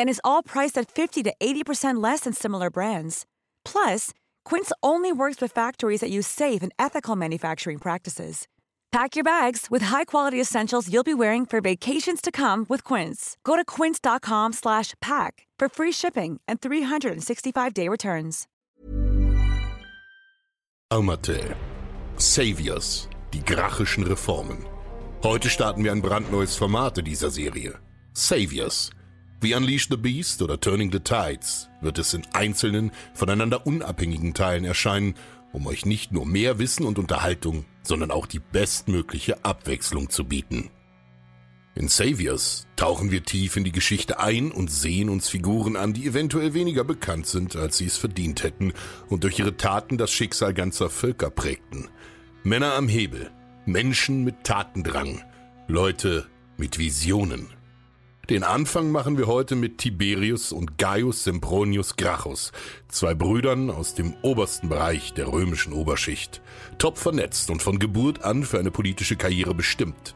And is all priced at 50 to 80% less than similar brands. Plus, Quince only works with factories that use safe and ethical manufacturing practices. Pack your bags with high-quality essentials you'll be wearing for vacations to come with Quince. Go to quince.com/pack for free shipping and 365-day returns. Almaty. Saviors. Die grachischen Reformen. Heute starten wir ein brandneues Format dieser Serie. Saviors. Wie Unleash the Beast oder Turning the Tides wird es in einzelnen, voneinander unabhängigen Teilen erscheinen, um euch nicht nur mehr Wissen und Unterhaltung, sondern auch die bestmögliche Abwechslung zu bieten. In Saviors tauchen wir tief in die Geschichte ein und sehen uns Figuren an, die eventuell weniger bekannt sind, als sie es verdient hätten und durch ihre Taten das Schicksal ganzer Völker prägten. Männer am Hebel, Menschen mit Tatendrang, Leute mit Visionen. Den Anfang machen wir heute mit Tiberius und Gaius Sempronius Gracchus, zwei Brüdern aus dem obersten Bereich der römischen Oberschicht, top vernetzt und von Geburt an für eine politische Karriere bestimmt.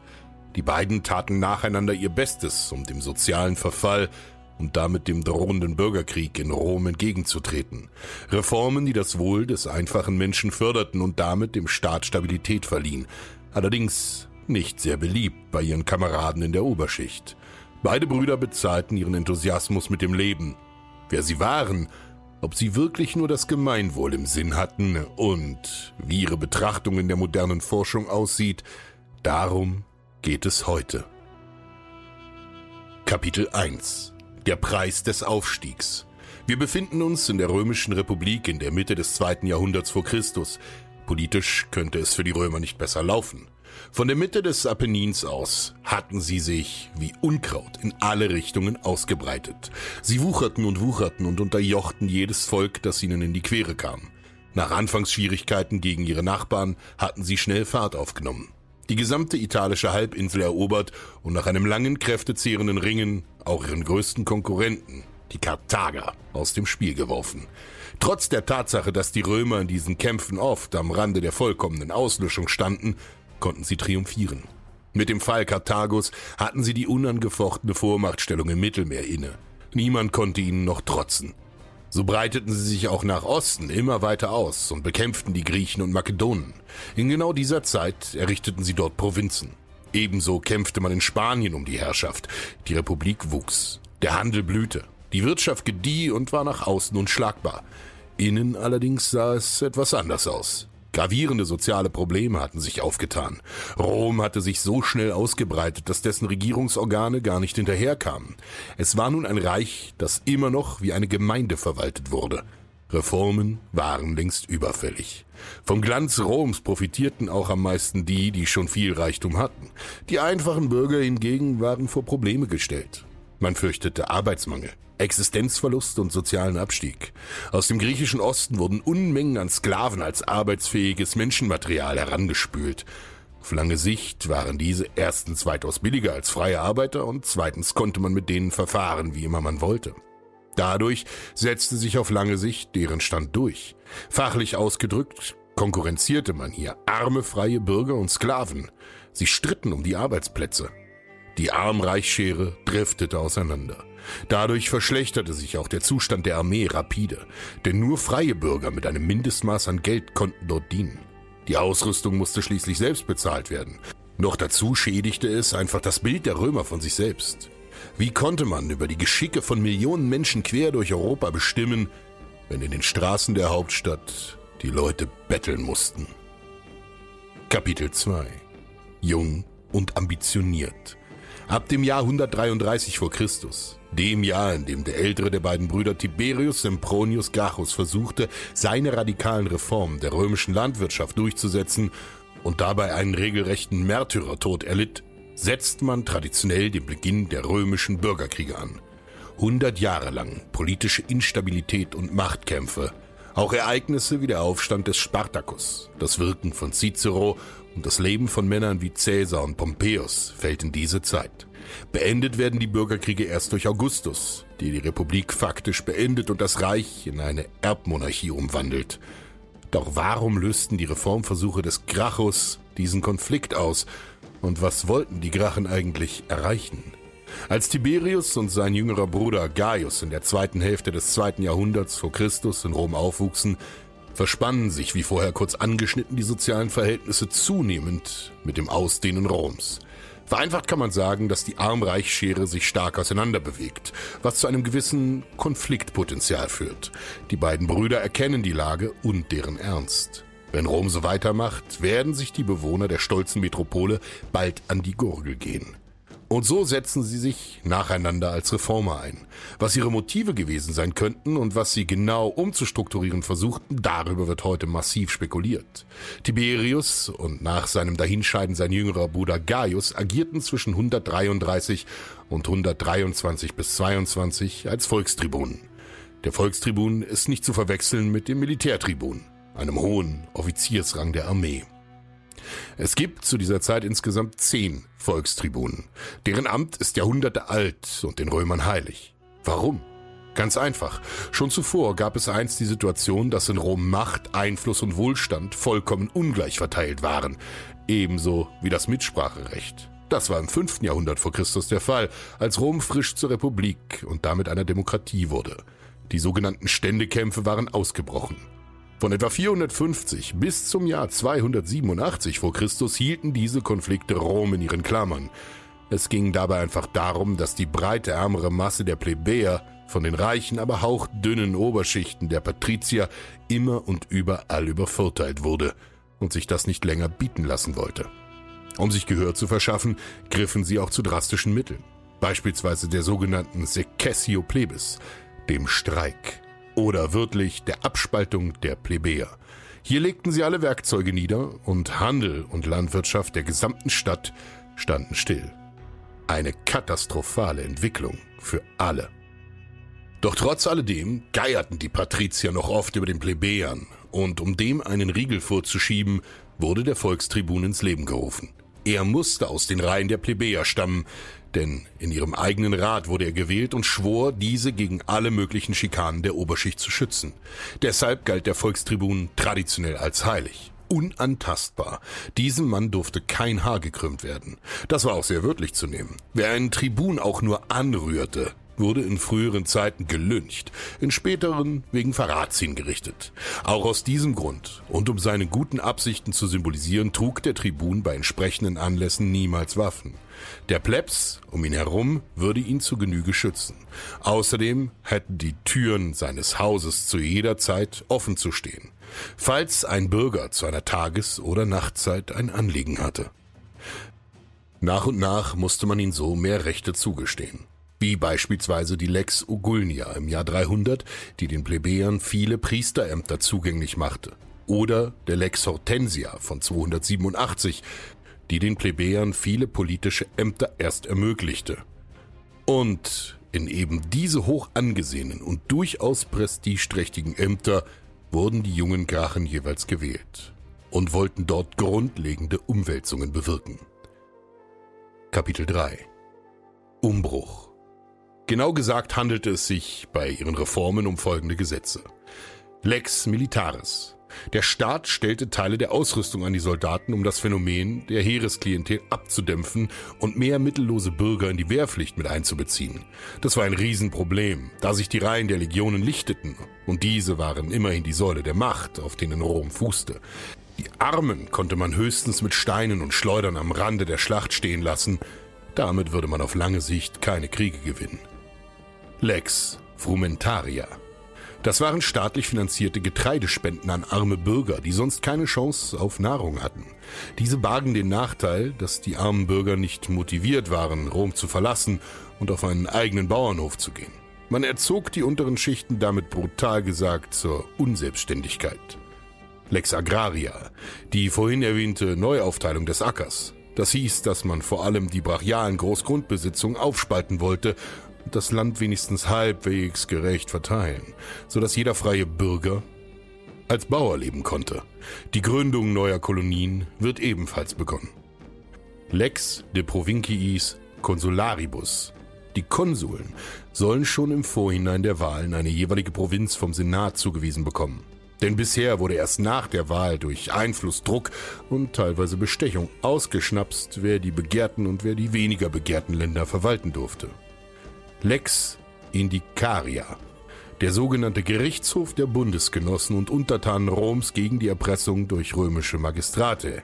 Die beiden taten nacheinander ihr Bestes, um dem sozialen Verfall und damit dem drohenden Bürgerkrieg in Rom entgegenzutreten. Reformen, die das Wohl des einfachen Menschen förderten und damit dem Staat Stabilität verliehen. Allerdings nicht sehr beliebt bei ihren Kameraden in der Oberschicht. Beide Brüder bezahlten ihren Enthusiasmus mit dem Leben. Wer sie waren, ob sie wirklich nur das Gemeinwohl im Sinn hatten und wie ihre Betrachtung in der modernen Forschung aussieht, darum geht es heute. Kapitel 1 Der Preis des Aufstiegs Wir befinden uns in der Römischen Republik in der Mitte des zweiten Jahrhunderts vor Christus. Politisch könnte es für die Römer nicht besser laufen. Von der Mitte des Apennins aus hatten sie sich wie Unkraut in alle Richtungen ausgebreitet. Sie wucherten und wucherten und unterjochten jedes Volk, das ihnen in die Quere kam. Nach Anfangsschwierigkeiten gegen ihre Nachbarn hatten sie schnell Fahrt aufgenommen. Die gesamte italische Halbinsel erobert und nach einem langen, kräftezehrenden Ringen auch ihren größten Konkurrenten, die Karthager, aus dem Spiel geworfen. Trotz der Tatsache, dass die Römer in diesen Kämpfen oft am Rande der vollkommenen Auslöschung standen, konnten sie triumphieren. Mit dem Fall Karthagos hatten sie die unangefochtene Vormachtstellung im Mittelmeer inne. Niemand konnte ihnen noch trotzen. So breiteten sie sich auch nach Osten immer weiter aus und bekämpften die Griechen und Makedonen. In genau dieser Zeit errichteten sie dort Provinzen. Ebenso kämpfte man in Spanien um die Herrschaft. Die Republik wuchs. Der Handel blühte. Die Wirtschaft gedieh und war nach außen unschlagbar. Innen allerdings sah es etwas anders aus. Gravierende soziale Probleme hatten sich aufgetan. Rom hatte sich so schnell ausgebreitet, dass dessen Regierungsorgane gar nicht hinterherkamen. Es war nun ein Reich, das immer noch wie eine Gemeinde verwaltet wurde. Reformen waren längst überfällig. Vom Glanz Roms profitierten auch am meisten die, die schon viel Reichtum hatten. Die einfachen Bürger hingegen waren vor Probleme gestellt. Man fürchtete Arbeitsmangel. Existenzverlust und sozialen Abstieg. Aus dem griechischen Osten wurden Unmengen an Sklaven als arbeitsfähiges Menschenmaterial herangespült. Auf lange Sicht waren diese erstens weitaus billiger als freie Arbeiter und zweitens konnte man mit denen verfahren, wie immer man wollte. Dadurch setzte sich auf lange Sicht deren Stand durch. Fachlich ausgedrückt konkurrenzierte man hier arme freie Bürger und Sklaven. Sie stritten um die Arbeitsplätze. Die Arm-Reich-Schere driftete auseinander. Dadurch verschlechterte sich auch der Zustand der Armee rapide, denn nur freie Bürger mit einem Mindestmaß an Geld konnten dort dienen. Die Ausrüstung musste schließlich selbst bezahlt werden. Noch dazu schädigte es einfach das Bild der Römer von sich selbst. Wie konnte man über die Geschicke von Millionen Menschen quer durch Europa bestimmen, wenn in den Straßen der Hauptstadt die Leute betteln mussten? Kapitel 2 Jung und ambitioniert. Ab dem Jahr 133 vor Christus, dem Jahr, in dem der ältere der beiden Brüder Tiberius Sempronius Gracchus versuchte, seine radikalen Reformen der römischen Landwirtschaft durchzusetzen und dabei einen regelrechten Märtyrertod erlitt, setzt man traditionell den Beginn der römischen Bürgerkriege an. 100 Jahre lang politische Instabilität und Machtkämpfe, auch Ereignisse wie der Aufstand des Spartacus, das Wirken von Cicero und das Leben von Männern wie Caesar und Pompeius fällt in diese Zeit. Beendet werden die Bürgerkriege erst durch Augustus, der die Republik faktisch beendet und das Reich in eine Erbmonarchie umwandelt. Doch warum lösten die Reformversuche des Gracchus diesen Konflikt aus? Und was wollten die Grachen eigentlich erreichen? Als Tiberius und sein jüngerer Bruder Gaius in der zweiten Hälfte des zweiten Jahrhunderts vor Christus in Rom aufwuchsen, verspannen sich, wie vorher kurz angeschnitten, die sozialen Verhältnisse zunehmend mit dem Ausdehnen Roms. Vereinfacht kann man sagen, dass die Arm-Reich-Schere sich stark auseinander bewegt, was zu einem gewissen Konfliktpotenzial führt. Die beiden Brüder erkennen die Lage und deren Ernst. Wenn Rom so weitermacht, werden sich die Bewohner der stolzen Metropole bald an die Gurgel gehen. Und so setzen sie sich nacheinander als Reformer ein. Was ihre Motive gewesen sein könnten und was sie genau umzustrukturieren versuchten, darüber wird heute massiv spekuliert. Tiberius und nach seinem Dahinscheiden sein jüngerer Bruder Gaius agierten zwischen 133 und 123 bis 22 als Volkstribunen. Der Volkstribun ist nicht zu verwechseln mit dem Militärtribun, einem hohen Offiziersrang der Armee. Es gibt zu dieser Zeit insgesamt zehn Volkstribunen. Deren Amt ist Jahrhunderte alt und den Römern heilig. Warum? Ganz einfach. Schon zuvor gab es einst die Situation, dass in Rom Macht, Einfluss und Wohlstand vollkommen ungleich verteilt waren. Ebenso wie das Mitspracherecht. Das war im 5. Jahrhundert vor Christus der Fall, als Rom frisch zur Republik und damit einer Demokratie wurde. Die sogenannten Ständekämpfe waren ausgebrochen. Von etwa 450 bis zum Jahr 287 vor Christus hielten diese Konflikte Rom in ihren Klammern. Es ging dabei einfach darum, dass die breite ärmere Masse der Plebejer von den reichen, aber hauchdünnen Oberschichten der Patrizier immer und überall übervorteilt wurde und sich das nicht länger bieten lassen wollte. Um sich Gehör zu verschaffen, griffen sie auch zu drastischen Mitteln, beispielsweise der sogenannten Secessio Plebis, dem Streik oder wörtlich der Abspaltung der Plebejer. Hier legten sie alle Werkzeuge nieder und Handel und Landwirtschaft der gesamten Stadt standen still. Eine katastrophale Entwicklung für alle. Doch trotz alledem geierten die Patrizier noch oft über den Plebejern, und um dem einen Riegel vorzuschieben, wurde der Volkstribun ins Leben gerufen. Er musste aus den Reihen der Plebejer stammen, denn in ihrem eigenen Rat wurde er gewählt und schwor, diese gegen alle möglichen Schikanen der Oberschicht zu schützen. Deshalb galt der Volkstribun traditionell als heilig. Unantastbar. Diesem Mann durfte kein Haar gekrümmt werden. Das war auch sehr wörtlich zu nehmen. Wer einen Tribun auch nur anrührte, wurde in früheren Zeiten gelyncht, in späteren wegen Verrats hingerichtet. Auch aus diesem Grund und um seine guten Absichten zu symbolisieren, trug der Tribun bei entsprechenden Anlässen niemals Waffen. Der Plebs um ihn herum würde ihn zu Genüge schützen. Außerdem hätten die Türen seines Hauses zu jeder Zeit offen zu stehen, falls ein Bürger zu einer Tages- oder Nachtzeit ein Anliegen hatte. Nach und nach musste man ihm so mehr Rechte zugestehen wie beispielsweise die Lex Ugulnia im Jahr 300, die den Plebejern viele Priesterämter zugänglich machte, oder der Lex Hortensia von 287, die den Plebejern viele politische Ämter erst ermöglichte. Und in eben diese hoch angesehenen und durchaus prestigeträchtigen Ämter wurden die jungen Grachen jeweils gewählt und wollten dort grundlegende Umwälzungen bewirken. Kapitel 3 Umbruch Genau gesagt handelte es sich bei ihren Reformen um folgende Gesetze. Lex Militaris. Der Staat stellte Teile der Ausrüstung an die Soldaten, um das Phänomen der Heeresklientel abzudämpfen und mehr mittellose Bürger in die Wehrpflicht mit einzubeziehen. Das war ein Riesenproblem, da sich die Reihen der Legionen lichteten, und diese waren immerhin die Säule der Macht, auf denen Rom fußte. Die Armen konnte man höchstens mit Steinen und Schleudern am Rande der Schlacht stehen lassen, damit würde man auf lange Sicht keine Kriege gewinnen. Lex Frumentaria das waren staatlich finanzierte Getreidespenden an arme Bürger, die sonst keine Chance auf Nahrung hatten. Diese bargen den Nachteil, dass die armen Bürger nicht motiviert waren, Rom zu verlassen und auf einen eigenen Bauernhof zu gehen. Man erzog die unteren Schichten damit brutal gesagt zur Unselbstständigkeit. Lex Agraria, die vorhin erwähnte Neuaufteilung des Ackers. Das hieß, dass man vor allem die brachialen Großgrundbesitzungen aufspalten wollte das Land wenigstens halbwegs gerecht verteilen, sodass jeder freie Bürger als Bauer leben konnte. Die Gründung neuer Kolonien wird ebenfalls begonnen. Lex de Provinciis Consularibus. Die Konsuln sollen schon im Vorhinein der Wahlen eine jeweilige Provinz vom Senat zugewiesen bekommen. Denn bisher wurde erst nach der Wahl durch Einfluss, Druck und teilweise Bestechung ausgeschnapst, wer die begehrten und wer die weniger begehrten Länder verwalten durfte. Lex Indicaria, der sogenannte Gerichtshof der Bundesgenossen und Untertanen Roms gegen die Erpressung durch römische Magistrate.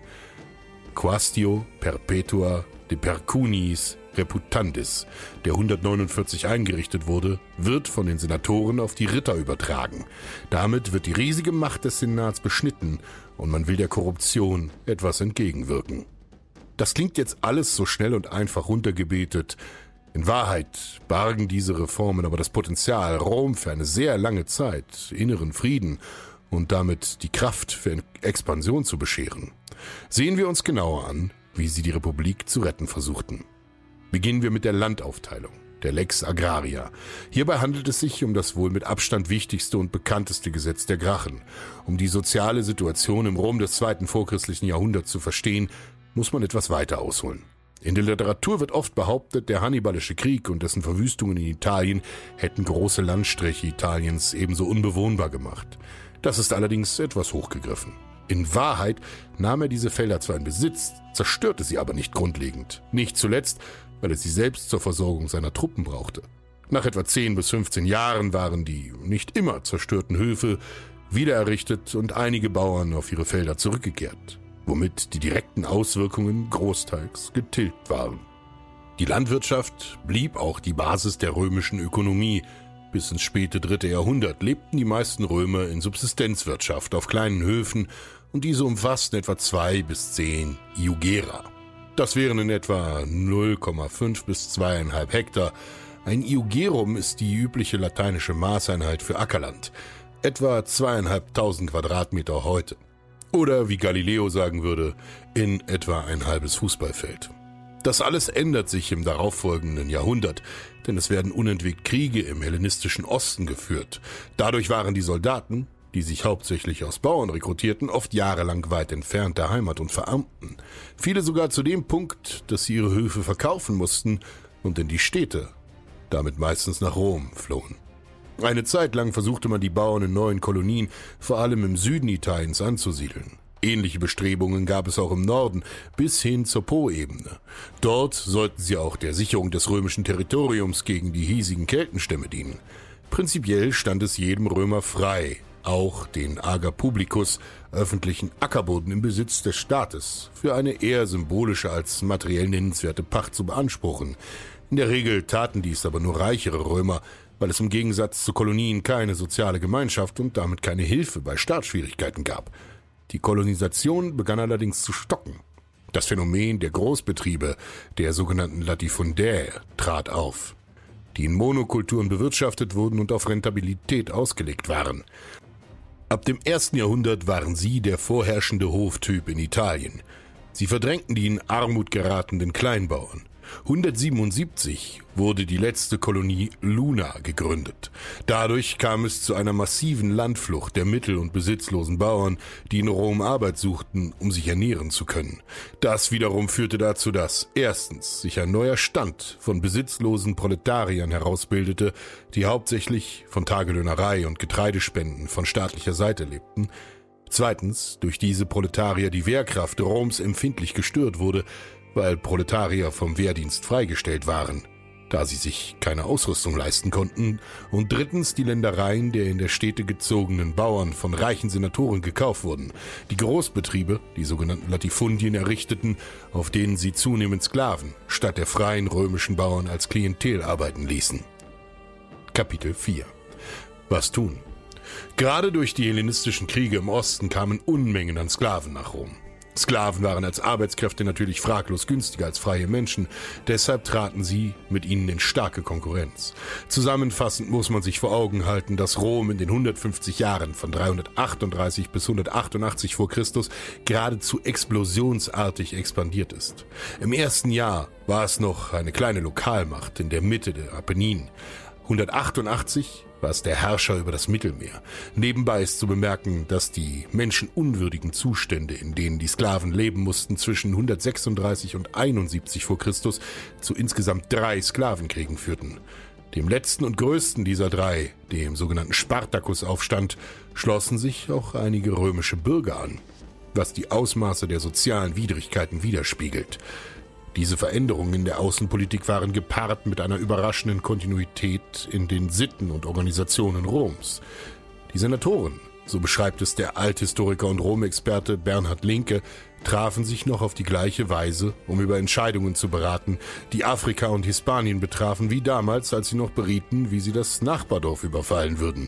Quastio Perpetua de Percunis Reputandis, der 149 eingerichtet wurde, wird von den Senatoren auf die Ritter übertragen. Damit wird die riesige Macht des Senats beschnitten und man will der Korruption etwas entgegenwirken. Das klingt jetzt alles so schnell und einfach runtergebetet, in Wahrheit bargen diese Reformen aber das Potenzial, Rom für eine sehr lange Zeit inneren Frieden und damit die Kraft für Expansion zu bescheren. Sehen wir uns genauer an, wie sie die Republik zu retten versuchten. Beginnen wir mit der Landaufteilung, der Lex Agraria. Hierbei handelt es sich um das wohl mit Abstand wichtigste und bekannteste Gesetz der Grachen. Um die soziale Situation im Rom des zweiten vorchristlichen Jahrhunderts zu verstehen, muss man etwas weiter ausholen. In der Literatur wird oft behauptet, der Hannibalische Krieg und dessen Verwüstungen in Italien hätten große Landstriche Italiens ebenso unbewohnbar gemacht. Das ist allerdings etwas hochgegriffen. In Wahrheit nahm er diese Felder zwar in Besitz, zerstörte sie aber nicht grundlegend. Nicht zuletzt, weil er sie selbst zur Versorgung seiner Truppen brauchte. Nach etwa 10 bis 15 Jahren waren die nicht immer zerstörten Höfe wiedererrichtet und einige Bauern auf ihre Felder zurückgekehrt womit die direkten Auswirkungen großteils getilgt waren. Die Landwirtschaft blieb auch die Basis der römischen Ökonomie. Bis ins späte dritte Jahrhundert lebten die meisten Römer in Subsistenzwirtschaft auf kleinen Höfen und diese umfassten etwa zwei bis zehn Iugera. Das wären in etwa 0,5 bis 2,5 Hektar. Ein Iugerum ist die übliche lateinische Maßeinheit für Ackerland, etwa zweieinhalbtausend Quadratmeter heute. Oder wie Galileo sagen würde, in etwa ein halbes Fußballfeld. Das alles ändert sich im darauffolgenden Jahrhundert, denn es werden unentwegt Kriege im hellenistischen Osten geführt. Dadurch waren die Soldaten, die sich hauptsächlich aus Bauern rekrutierten, oft jahrelang weit entfernt der Heimat und verarmten. Viele sogar zu dem Punkt, dass sie ihre Höfe verkaufen mussten und in die Städte, damit meistens nach Rom, flohen. Eine Zeit lang versuchte man die Bauern in neuen Kolonien, vor allem im Süden Italiens, anzusiedeln. Ähnliche Bestrebungen gab es auch im Norden bis hin zur Po-Ebene. Dort sollten sie auch der Sicherung des römischen Territoriums gegen die hiesigen Keltenstämme dienen. Prinzipiell stand es jedem Römer frei, auch den Ager Publicus, öffentlichen Ackerboden im Besitz des Staates, für eine eher symbolische als materiell nennenswerte Pacht zu beanspruchen. In der Regel taten dies aber nur reichere Römer, weil es im Gegensatz zu Kolonien keine soziale Gemeinschaft und damit keine Hilfe bei Startschwierigkeiten gab. Die Kolonisation begann allerdings zu stocken. Das Phänomen der Großbetriebe, der sogenannten Latifundäe, trat auf, die in Monokulturen bewirtschaftet wurden und auf Rentabilität ausgelegt waren. Ab dem ersten Jahrhundert waren sie der vorherrschende Hoftyp in Italien. Sie verdrängten die in Armut geratenen Kleinbauern. 177 wurde die letzte Kolonie Luna gegründet. Dadurch kam es zu einer massiven Landflucht der mittel- und besitzlosen Bauern, die in Rom Arbeit suchten, um sich ernähren zu können. Das wiederum führte dazu, dass erstens sich ein neuer Stand von besitzlosen Proletariern herausbildete, die hauptsächlich von Tagelöhnerei und Getreidespenden von staatlicher Seite lebten, Zweitens, durch diese Proletarier die Wehrkraft Roms empfindlich gestört wurde, weil Proletarier vom Wehrdienst freigestellt waren da sie sich keine Ausrüstung leisten konnten, und drittens die Ländereien der in der Städte gezogenen Bauern von reichen Senatoren gekauft wurden, die Großbetriebe, die sogenannten Latifundien, errichteten, auf denen sie zunehmend Sklaven statt der freien römischen Bauern als Klientel arbeiten ließen. Kapitel 4 Was tun? Gerade durch die hellenistischen Kriege im Osten kamen Unmengen an Sklaven nach Rom. Sklaven waren als Arbeitskräfte natürlich fraglos günstiger als freie Menschen, deshalb traten sie mit ihnen in starke Konkurrenz. Zusammenfassend muss man sich vor Augen halten, dass Rom in den 150 Jahren von 338 bis 188 vor Christus geradezu explosionsartig expandiert ist. Im ersten Jahr war es noch eine kleine Lokalmacht in der Mitte der Apenninen. 188 war es der Herrscher über das Mittelmeer. Nebenbei ist zu bemerken, dass die menschenunwürdigen Zustände, in denen die Sklaven leben mussten, zwischen 136 und 71 vor Christus zu insgesamt drei Sklavenkriegen führten. Dem letzten und größten dieser drei, dem sogenannten Spartakusaufstand, schlossen sich auch einige römische Bürger an, was die Ausmaße der sozialen Widrigkeiten widerspiegelt. Diese Veränderungen in der Außenpolitik waren gepaart mit einer überraschenden Kontinuität in den Sitten und Organisationen Roms. Die Senatoren, so beschreibt es der Althistoriker und Rom-Experte Bernhard Linke, trafen sich noch auf die gleiche Weise, um über Entscheidungen zu beraten, die Afrika und Hispanien betrafen, wie damals, als sie noch berieten, wie sie das Nachbardorf überfallen würden.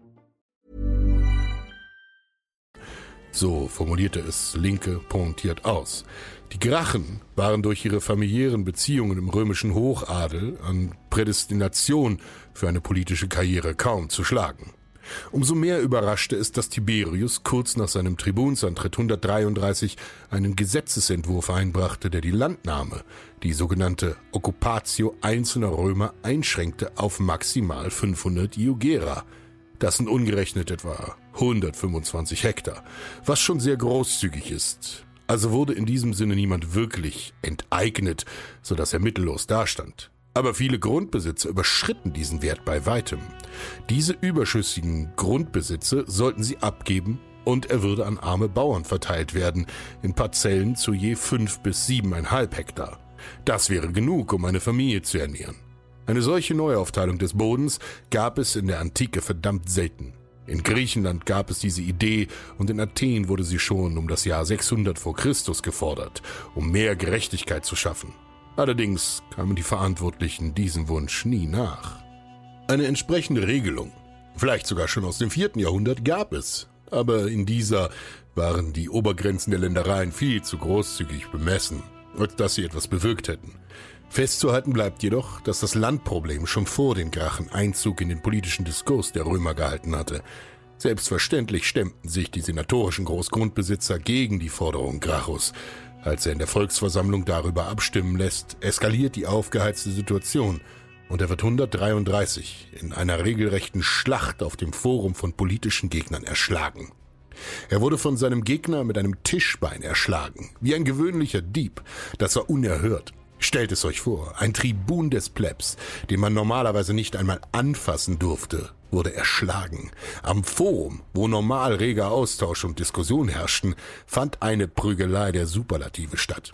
So formulierte es Linke pointiert aus. Die Grachen waren durch ihre familiären Beziehungen im römischen Hochadel an Prädestination für eine politische Karriere kaum zu schlagen. Umso mehr überraschte es, dass Tiberius kurz nach seinem Tribunsantritt 133 einen Gesetzesentwurf einbrachte, der die Landnahme, die sogenannte Occupatio einzelner Römer, einschränkte auf maximal 500 Iugera. Das sind ungerechnet etwa 125 Hektar, was schon sehr großzügig ist. Also wurde in diesem Sinne niemand wirklich enteignet, so dass er mittellos dastand. Aber viele Grundbesitzer überschritten diesen Wert bei weitem. Diese überschüssigen Grundbesitze sollten sie abgeben und er würde an arme Bauern verteilt werden, in Parzellen zu je fünf bis siebeneinhalb Hektar. Das wäre genug, um eine Familie zu ernähren. Eine solche Neuaufteilung des Bodens gab es in der Antike verdammt selten. In Griechenland gab es diese Idee und in Athen wurde sie schon um das Jahr 600 vor Christus gefordert, um mehr Gerechtigkeit zu schaffen. Allerdings kamen die Verantwortlichen diesem Wunsch nie nach. Eine entsprechende Regelung, vielleicht sogar schon aus dem vierten Jahrhundert, gab es, aber in dieser waren die Obergrenzen der Ländereien viel zu großzügig bemessen, als dass sie etwas bewirkt hätten. Festzuhalten bleibt jedoch, dass das Landproblem schon vor den Grachen Einzug in den politischen Diskurs der Römer gehalten hatte. Selbstverständlich stemmten sich die senatorischen Großgrundbesitzer gegen die Forderung Gracchus. Als er in der Volksversammlung darüber abstimmen lässt, eskaliert die aufgeheizte Situation und er wird 133 in einer regelrechten Schlacht auf dem Forum von politischen Gegnern erschlagen. Er wurde von seinem Gegner mit einem Tischbein erschlagen, wie ein gewöhnlicher Dieb. Das war unerhört. Stellt es euch vor, ein Tribun des Plebs, den man normalerweise nicht einmal anfassen durfte, wurde erschlagen. Am Forum, wo normal reger Austausch und Diskussion herrschten, fand eine Prügelei der Superlative statt.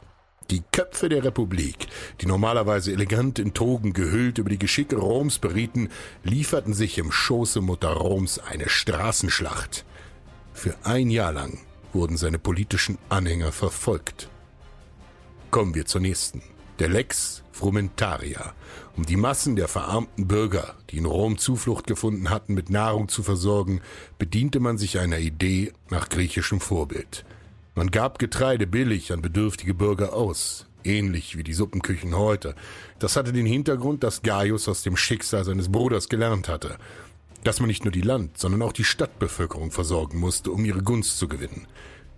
Die Köpfe der Republik, die normalerweise elegant in Togen gehüllt über die Geschicke Roms berieten, lieferten sich im Schoße Mutter Roms eine Straßenschlacht. Für ein Jahr lang wurden seine politischen Anhänger verfolgt. Kommen wir zur nächsten. Der Lex Frumentaria, um die Massen der verarmten Bürger, die in Rom Zuflucht gefunden hatten, mit Nahrung zu versorgen, bediente man sich einer Idee nach griechischem Vorbild. Man gab Getreide billig an bedürftige Bürger aus, ähnlich wie die Suppenküchen heute. Das hatte den Hintergrund, dass Gaius aus dem Schicksal seines Bruders gelernt hatte, dass man nicht nur die Land, sondern auch die Stadtbevölkerung versorgen musste, um ihre Gunst zu gewinnen.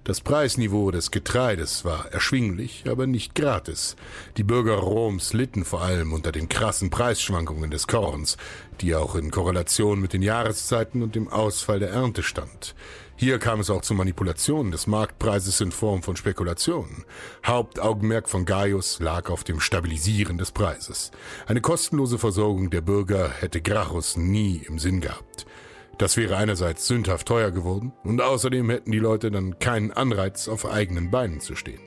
Das Preisniveau des Getreides war erschwinglich, aber nicht gratis. Die Bürger Roms litten vor allem unter den krassen Preisschwankungen des Korns, die auch in Korrelation mit den Jahreszeiten und dem Ausfall der Ernte stand. Hier kam es auch zu Manipulationen des Marktpreises in Form von Spekulationen. Hauptaugenmerk von Gaius lag auf dem Stabilisieren des Preises. Eine kostenlose Versorgung der Bürger hätte Gracchus nie im Sinn gehabt. Das wäre einerseits sündhaft teuer geworden und außerdem hätten die Leute dann keinen Anreiz, auf eigenen Beinen zu stehen.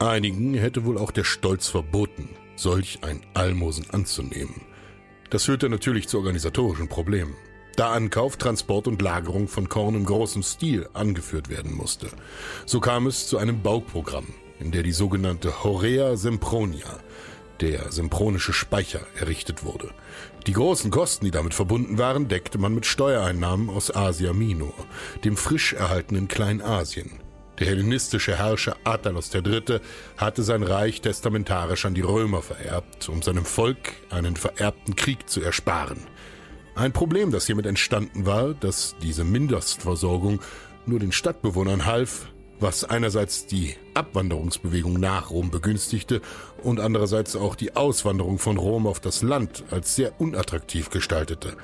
Einigen hätte wohl auch der Stolz verboten, solch ein Almosen anzunehmen. Das führte natürlich zu organisatorischen Problemen, da Ankauf, Transport und Lagerung von Korn im großen Stil angeführt werden musste. So kam es zu einem Bauprogramm, in der die sogenannte Horea Sempronia, der sempronische Speicher, errichtet wurde. Die großen Kosten, die damit verbunden waren, deckte man mit Steuereinnahmen aus Asia Minor, dem frisch erhaltenen Kleinasien. Der hellenistische Herrscher Attalos III. hatte sein Reich testamentarisch an die Römer vererbt, um seinem Volk einen vererbten Krieg zu ersparen. Ein Problem, das hiermit entstanden war, dass diese Mindestversorgung nur den Stadtbewohnern half, was einerseits die Abwanderungsbewegung nach Rom begünstigte und andererseits auch die Auswanderung von Rom auf das Land als sehr unattraktiv gestaltete.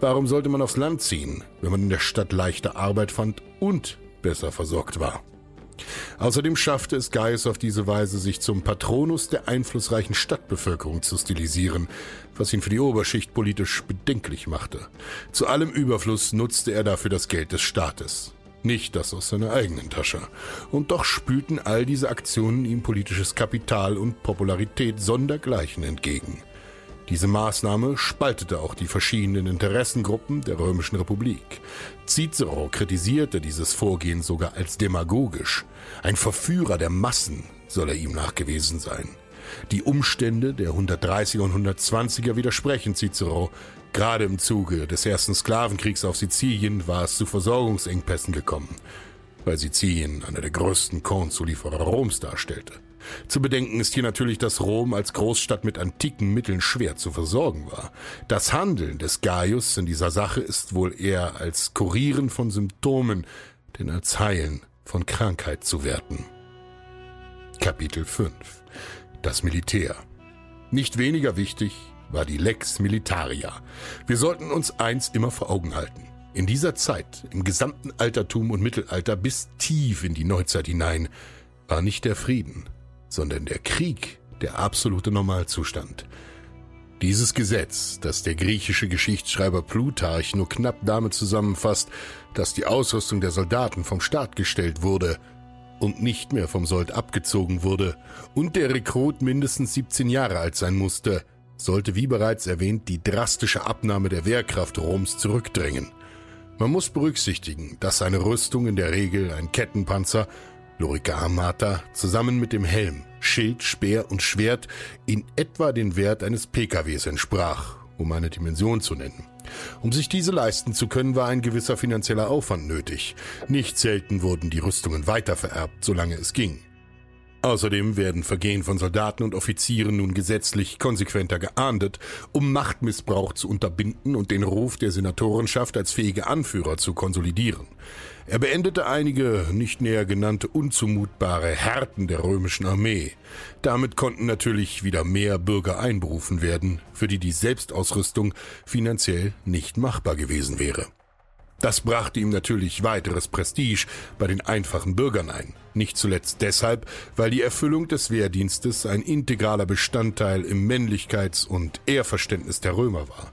Warum sollte man aufs Land ziehen, wenn man in der Stadt leichter Arbeit fand und besser versorgt war? Außerdem schaffte es Gaius auf diese Weise, sich zum Patronus der einflussreichen Stadtbevölkerung zu stilisieren, was ihn für die Oberschicht politisch bedenklich machte. Zu allem Überfluss nutzte er dafür das Geld des Staates nicht das aus seiner eigenen Tasche. Und doch spülten all diese Aktionen ihm politisches Kapital und Popularität sondergleichen entgegen. Diese Maßnahme spaltete auch die verschiedenen Interessengruppen der Römischen Republik. Cicero kritisierte dieses Vorgehen sogar als demagogisch. Ein Verführer der Massen soll er ihm nachgewiesen sein. Die Umstände der 130er und 120er widersprechen Cicero, Gerade im Zuge des ersten Sklavenkriegs auf Sizilien war es zu Versorgungsengpässen gekommen, weil Sizilien einer der größten Kornzulieferer Roms darstellte. Zu bedenken ist hier natürlich, dass Rom als Großstadt mit antiken Mitteln schwer zu versorgen war. Das Handeln des Gaius in dieser Sache ist wohl eher als Kurieren von Symptomen, denn als Heilen von Krankheit zu werten. Kapitel 5 Das Militär. Nicht weniger wichtig war die Lex Militaria. Wir sollten uns eins immer vor Augen halten. In dieser Zeit, im gesamten Altertum und Mittelalter bis tief in die Neuzeit hinein, war nicht der Frieden, sondern der Krieg der absolute Normalzustand. Dieses Gesetz, das der griechische Geschichtsschreiber Plutarch nur knapp damit zusammenfasst, dass die Ausrüstung der Soldaten vom Staat gestellt wurde und nicht mehr vom Sold abgezogen wurde und der Rekrut mindestens 17 Jahre alt sein musste, sollte wie bereits erwähnt die drastische Abnahme der Wehrkraft Roms zurückdrängen. Man muss berücksichtigen, dass eine Rüstung in der Regel ein Kettenpanzer, Lorica Armata, zusammen mit dem Helm, Schild, Speer und Schwert in etwa den Wert eines PKWs entsprach, um eine Dimension zu nennen. Um sich diese leisten zu können, war ein gewisser finanzieller Aufwand nötig. Nicht selten wurden die Rüstungen weitervererbt, solange es ging. Außerdem werden Vergehen von Soldaten und Offizieren nun gesetzlich konsequenter geahndet, um Machtmissbrauch zu unterbinden und den Ruf der Senatorenschaft als fähige Anführer zu konsolidieren. Er beendete einige nicht näher genannte unzumutbare Härten der römischen Armee. Damit konnten natürlich wieder mehr Bürger einberufen werden, für die die Selbstausrüstung finanziell nicht machbar gewesen wäre. Das brachte ihm natürlich weiteres Prestige bei den einfachen Bürgern ein. Nicht zuletzt deshalb, weil die Erfüllung des Wehrdienstes ein integraler Bestandteil im Männlichkeits- und Ehrverständnis der Römer war.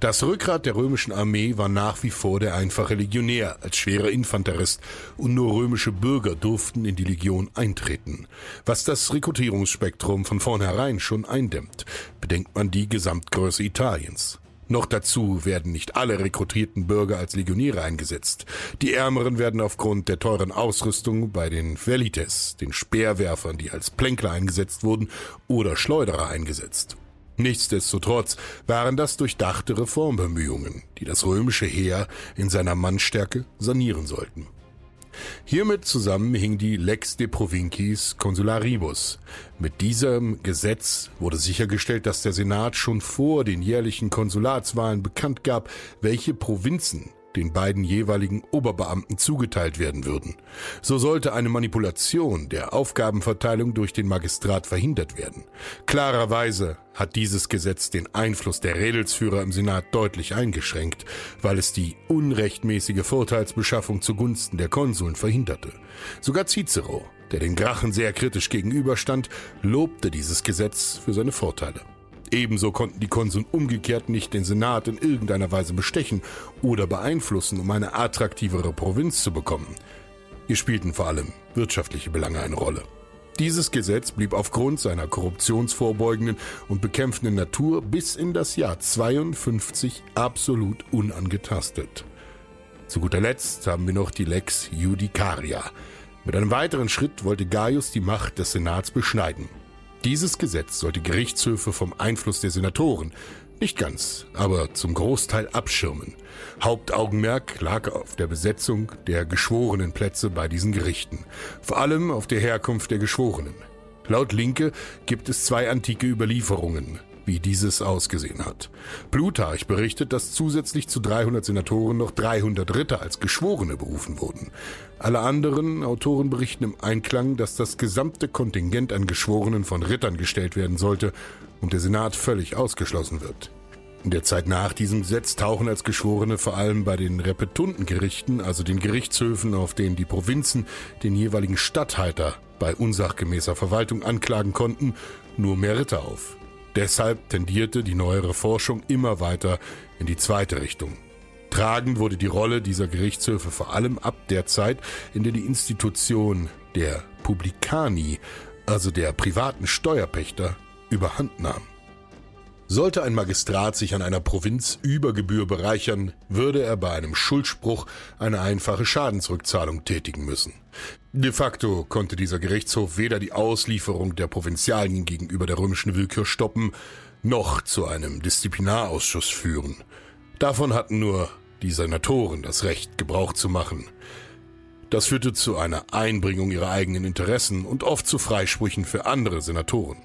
Das Rückgrat der römischen Armee war nach wie vor der einfache Legionär als schwerer Infanterist und nur römische Bürger durften in die Legion eintreten, was das Rekrutierungsspektrum von vornherein schon eindämmt, bedenkt man die Gesamtgröße Italiens. Noch dazu werden nicht alle rekrutierten Bürger als Legionäre eingesetzt. Die Ärmeren werden aufgrund der teuren Ausrüstung bei den Velites, den Speerwerfern, die als Plänkler eingesetzt wurden, oder Schleuderer eingesetzt. Nichtsdestotrotz waren das durchdachte Reformbemühungen, die das römische Heer in seiner Mannstärke sanieren sollten. Hiermit zusammen hing die Lex de Provincis Consularibus. Mit diesem Gesetz wurde sichergestellt, dass der Senat schon vor den jährlichen Konsulatswahlen bekannt gab, welche Provinzen den beiden jeweiligen Oberbeamten zugeteilt werden würden. So sollte eine Manipulation der Aufgabenverteilung durch den Magistrat verhindert werden. Klarerweise hat dieses Gesetz den Einfluss der Redelsführer im Senat deutlich eingeschränkt, weil es die unrechtmäßige Vorteilsbeschaffung zugunsten der Konsuln verhinderte. Sogar Cicero, der den Grachen sehr kritisch gegenüberstand, lobte dieses Gesetz für seine Vorteile. Ebenso konnten die Konsuln umgekehrt nicht den Senat in irgendeiner Weise bestechen oder beeinflussen, um eine attraktivere Provinz zu bekommen. Hier spielten vor allem wirtschaftliche Belange eine Rolle. Dieses Gesetz blieb aufgrund seiner korruptionsvorbeugenden und bekämpfenden Natur bis in das Jahr 52 absolut unangetastet. Zu guter Letzt haben wir noch die Lex Judicaria. Mit einem weiteren Schritt wollte Gaius die Macht des Senats beschneiden. Dieses Gesetz sollte Gerichtshöfe vom Einfluss der Senatoren nicht ganz, aber zum Großteil abschirmen. Hauptaugenmerk lag auf der Besetzung der Geschworenenplätze bei diesen Gerichten, vor allem auf der Herkunft der Geschworenen. Laut Linke gibt es zwei antike Überlieferungen, wie dieses ausgesehen hat. Plutarch berichtet, dass zusätzlich zu 300 Senatoren noch 300 Ritter als Geschworene berufen wurden. Alle anderen Autoren berichten im Einklang, dass das gesamte Kontingent an Geschworenen von Rittern gestellt werden sollte und der Senat völlig ausgeschlossen wird. In der Zeit nach diesem Gesetz tauchen als Geschworene vor allem bei den Repetundengerichten, also den Gerichtshöfen, auf denen die Provinzen den jeweiligen Statthalter bei unsachgemäßer Verwaltung anklagen konnten, nur mehr Ritter auf. Deshalb tendierte die neuere Forschung immer weiter in die zweite Richtung. Tragend wurde die Rolle dieser Gerichtshöfe vor allem ab der Zeit, in der die Institution der Publicani, also der privaten Steuerpächter, überhand nahm. Sollte ein Magistrat sich an einer Provinz über Gebühr bereichern, würde er bei einem Schuldspruch eine einfache Schadensrückzahlung tätigen müssen. De facto konnte dieser Gerichtshof weder die Auslieferung der Provinzialien gegenüber der römischen Willkür stoppen, noch zu einem Disziplinarausschuss führen. Davon hatten nur die Senatoren das Recht, Gebrauch zu machen. Das führte zu einer Einbringung ihrer eigenen Interessen und oft zu Freisprüchen für andere Senatoren.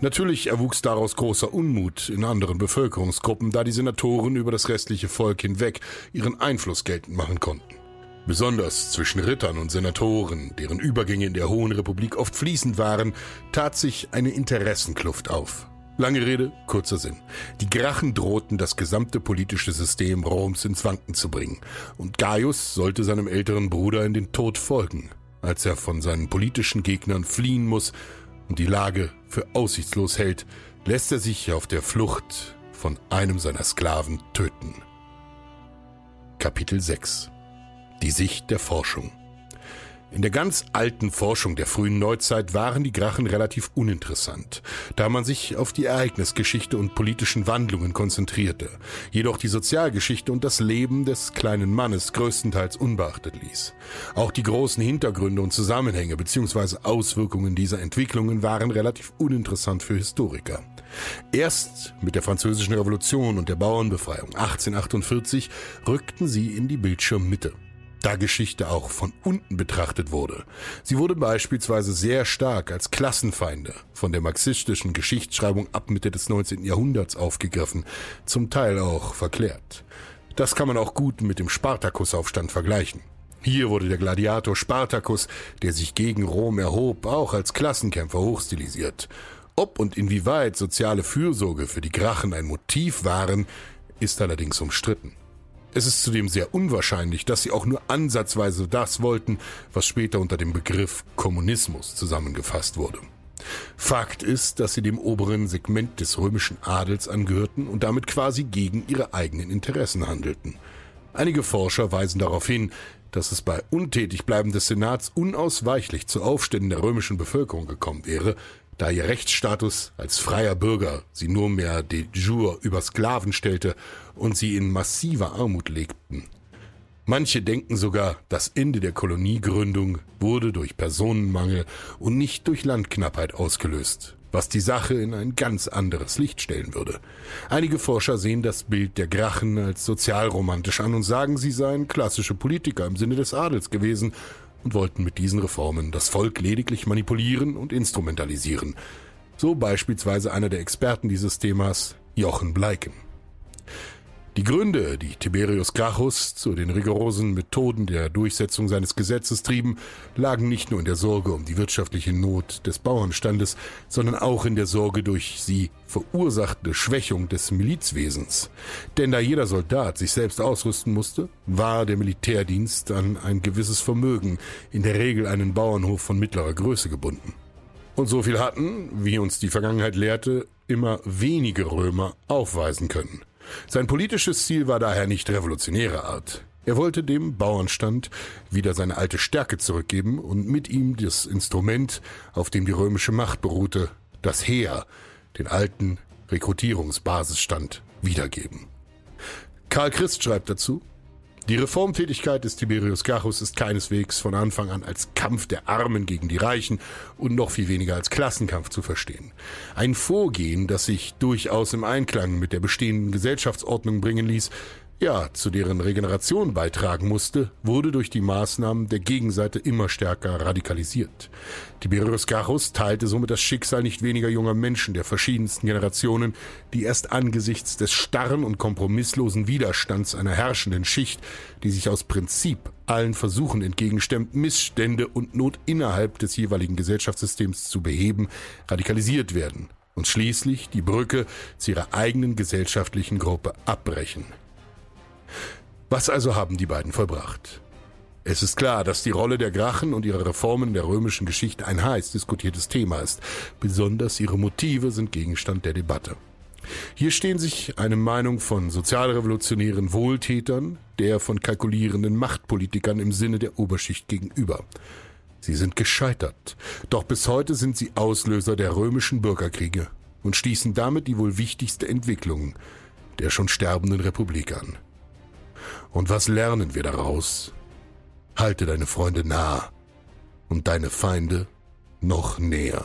Natürlich erwuchs daraus großer Unmut in anderen Bevölkerungsgruppen, da die Senatoren über das restliche Volk hinweg ihren Einfluss geltend machen konnten. Besonders zwischen Rittern und Senatoren, deren Übergänge in der Hohen Republik oft fließend waren, tat sich eine Interessenkluft auf. Lange Rede, kurzer Sinn. Die Grachen drohten, das gesamte politische System Roms ins Wanken zu bringen, und Gaius sollte seinem älteren Bruder in den Tod folgen, als er von seinen politischen Gegnern fliehen muss und die Lage für aussichtslos hält, lässt er sich auf der Flucht von einem seiner Sklaven töten. Kapitel 6 Die Sicht der Forschung in der ganz alten Forschung der frühen Neuzeit waren die Grachen relativ uninteressant, da man sich auf die Ereignisgeschichte und politischen Wandlungen konzentrierte, jedoch die Sozialgeschichte und das Leben des kleinen Mannes größtenteils unbeachtet ließ. Auch die großen Hintergründe und Zusammenhänge bzw. Auswirkungen dieser Entwicklungen waren relativ uninteressant für Historiker. Erst mit der Französischen Revolution und der Bauernbefreiung 1848 rückten sie in die Bildschirmmitte da Geschichte auch von unten betrachtet wurde. Sie wurde beispielsweise sehr stark als Klassenfeinde von der marxistischen Geschichtsschreibung ab Mitte des 19. Jahrhunderts aufgegriffen, zum Teil auch verklärt. Das kann man auch gut mit dem Spartakusaufstand vergleichen. Hier wurde der Gladiator Spartacus, der sich gegen Rom erhob, auch als Klassenkämpfer hochstilisiert. Ob und inwieweit soziale Fürsorge für die Grachen ein Motiv waren, ist allerdings umstritten. Es ist zudem sehr unwahrscheinlich, dass sie auch nur ansatzweise das wollten, was später unter dem Begriff Kommunismus zusammengefasst wurde. Fakt ist, dass sie dem oberen Segment des römischen Adels angehörten und damit quasi gegen ihre eigenen Interessen handelten. Einige Forscher weisen darauf hin, dass es bei Untätigbleiben des Senats unausweichlich zu Aufständen der römischen Bevölkerung gekommen wäre, da ihr Rechtsstatus als freier Bürger sie nur mehr de jure über Sklaven stellte und sie in massiver Armut lebten. Manche denken sogar, das Ende der Koloniegründung wurde durch Personenmangel und nicht durch Landknappheit ausgelöst, was die Sache in ein ganz anderes Licht stellen würde. Einige Forscher sehen das Bild der Grachen als sozialromantisch an und sagen, sie seien klassische Politiker im Sinne des Adels gewesen und wollten mit diesen Reformen das Volk lediglich manipulieren und instrumentalisieren. So beispielsweise einer der Experten dieses Themas, Jochen Bleiken. Die Gründe, die Tiberius Gracchus zu den rigorosen Methoden der Durchsetzung seines Gesetzes trieben, lagen nicht nur in der Sorge um die wirtschaftliche Not des Bauernstandes, sondern auch in der Sorge durch sie verursachte Schwächung des Milizwesens. Denn da jeder Soldat sich selbst ausrüsten musste, war der Militärdienst an ein gewisses Vermögen, in der Regel einen Bauernhof von mittlerer Größe gebunden. Und so viel hatten, wie uns die Vergangenheit lehrte, immer wenige Römer aufweisen können. Sein politisches Ziel war daher nicht revolutionärer Art. Er wollte dem Bauernstand wieder seine alte Stärke zurückgeben und mit ihm das Instrument, auf dem die römische Macht beruhte, das Heer, den alten Rekrutierungsbasisstand, wiedergeben. Karl Christ schreibt dazu, die Reformtätigkeit des Tiberius Gracchus ist keineswegs von Anfang an als Kampf der Armen gegen die Reichen und noch viel weniger als Klassenkampf zu verstehen. Ein Vorgehen, das sich durchaus im Einklang mit der bestehenden Gesellschaftsordnung bringen ließ, ja, zu deren Regeneration beitragen musste, wurde durch die Maßnahmen der Gegenseite immer stärker radikalisiert. Tiberius Gracchus teilte somit das Schicksal nicht weniger junger Menschen der verschiedensten Generationen, die erst angesichts des starren und kompromisslosen Widerstands einer herrschenden Schicht, die sich aus Prinzip allen Versuchen entgegenstemmt, Missstände und Not innerhalb des jeweiligen Gesellschaftssystems zu beheben, radikalisiert werden und schließlich die Brücke zu ihrer eigenen gesellschaftlichen Gruppe abbrechen. Was also haben die beiden vollbracht? Es ist klar, dass die Rolle der Grachen und ihre Reformen in der römischen Geschichte ein heiß diskutiertes Thema ist. Besonders ihre Motive sind Gegenstand der Debatte. Hier stehen sich eine Meinung von sozialrevolutionären Wohltätern, der von kalkulierenden Machtpolitikern im Sinne der Oberschicht gegenüber. Sie sind gescheitert, doch bis heute sind sie Auslöser der römischen Bürgerkriege und stießen damit die wohl wichtigste Entwicklung der schon sterbenden Republik an. Und was lernen wir daraus? Halte deine Freunde nah und deine Feinde noch näher.